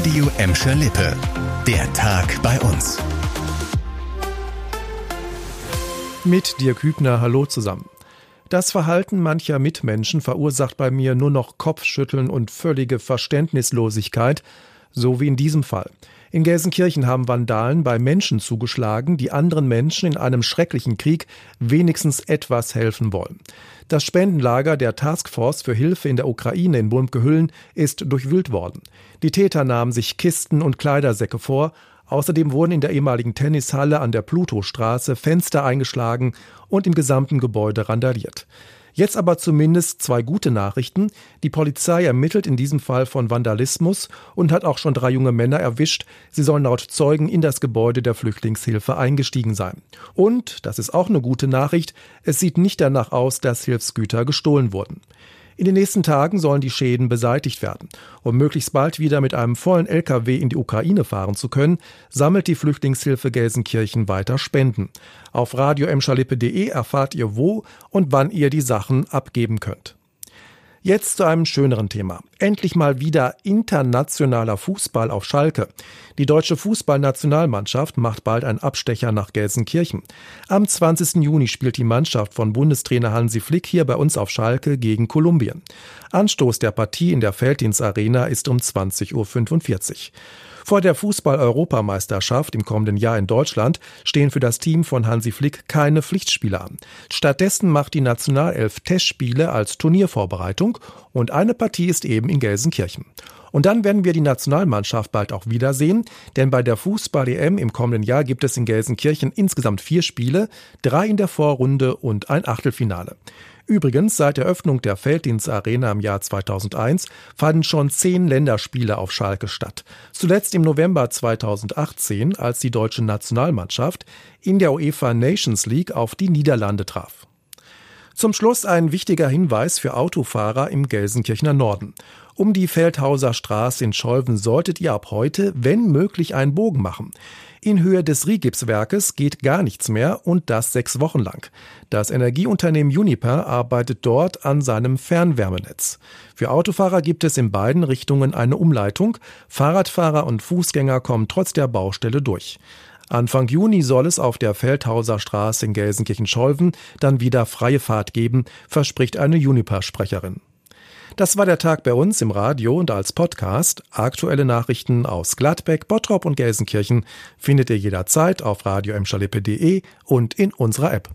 Radio Emscher Lippe. Der Tag bei uns. Mit Dirk Hübner, hallo zusammen. Das Verhalten mancher Mitmenschen verursacht bei mir nur noch Kopfschütteln und völlige Verständnislosigkeit, so wie in diesem Fall. In Gelsenkirchen haben Vandalen bei Menschen zugeschlagen, die anderen Menschen in einem schrecklichen Krieg wenigstens etwas helfen wollen. Das Spendenlager der Taskforce für Hilfe in der Ukraine in Bulmke-Hüllen ist durchwühlt worden. Die Täter nahmen sich Kisten und Kleidersäcke vor. Außerdem wurden in der ehemaligen Tennishalle an der Plutostraße Fenster eingeschlagen und im gesamten Gebäude randaliert. Jetzt aber zumindest zwei gute Nachrichten. Die Polizei ermittelt in diesem Fall von Vandalismus und hat auch schon drei junge Männer erwischt. Sie sollen laut Zeugen in das Gebäude der Flüchtlingshilfe eingestiegen sein. Und, das ist auch eine gute Nachricht, es sieht nicht danach aus, dass Hilfsgüter gestohlen wurden. In den nächsten Tagen sollen die Schäden beseitigt werden. Um möglichst bald wieder mit einem vollen LKW in die Ukraine fahren zu können, sammelt die Flüchtlingshilfe Gelsenkirchen weiter Spenden. Auf radioemschalippe.de erfahrt ihr, wo und wann ihr die Sachen abgeben könnt. Jetzt zu einem schöneren Thema. Endlich mal wieder internationaler Fußball auf Schalke. Die deutsche Fußballnationalmannschaft macht bald einen Abstecher nach Gelsenkirchen. Am 20. Juni spielt die Mannschaft von Bundestrainer Hansi Flick hier bei uns auf Schalke gegen Kolumbien. Anstoß der Partie in der Felddienstarena ist um 20.45 Uhr. Vor der Fußball-Europameisterschaft im kommenden Jahr in Deutschland stehen für das Team von Hansi Flick keine Pflichtspiele an. Stattdessen macht die Nationalelf Testspiele als Turniervorbereitung und eine Partie ist eben in Gelsenkirchen. Und dann werden wir die Nationalmannschaft bald auch wiedersehen, denn bei der Fußball-EM im kommenden Jahr gibt es in Gelsenkirchen insgesamt vier Spiele, drei in der Vorrunde und ein Achtelfinale. Übrigens, seit der Öffnung der Felddienstarena im Jahr 2001 fanden schon zehn Länderspiele auf Schalke statt. Zuletzt im November 2018, als die deutsche Nationalmannschaft in der UEFA Nations League auf die Niederlande traf. Zum Schluss ein wichtiger Hinweis für Autofahrer im Gelsenkirchener Norden. Um die Feldhauser Straße in Scholven solltet ihr ab heute, wenn möglich, einen Bogen machen. In Höhe des Rigipswerkes geht gar nichts mehr und das sechs Wochen lang. Das Energieunternehmen Uniper arbeitet dort an seinem Fernwärmenetz. Für Autofahrer gibt es in beiden Richtungen eine Umleitung. Fahrradfahrer und Fußgänger kommen trotz der Baustelle durch. Anfang Juni soll es auf der Feldhauser Straße in Gelsenkirchen-Scholven dann wieder freie Fahrt geben, verspricht eine Uniper-Sprecherin. Das war der Tag bei uns im Radio und als Podcast. Aktuelle Nachrichten aus Gladbeck, Bottrop und Gelsenkirchen findet ihr jederzeit auf radio und in unserer App.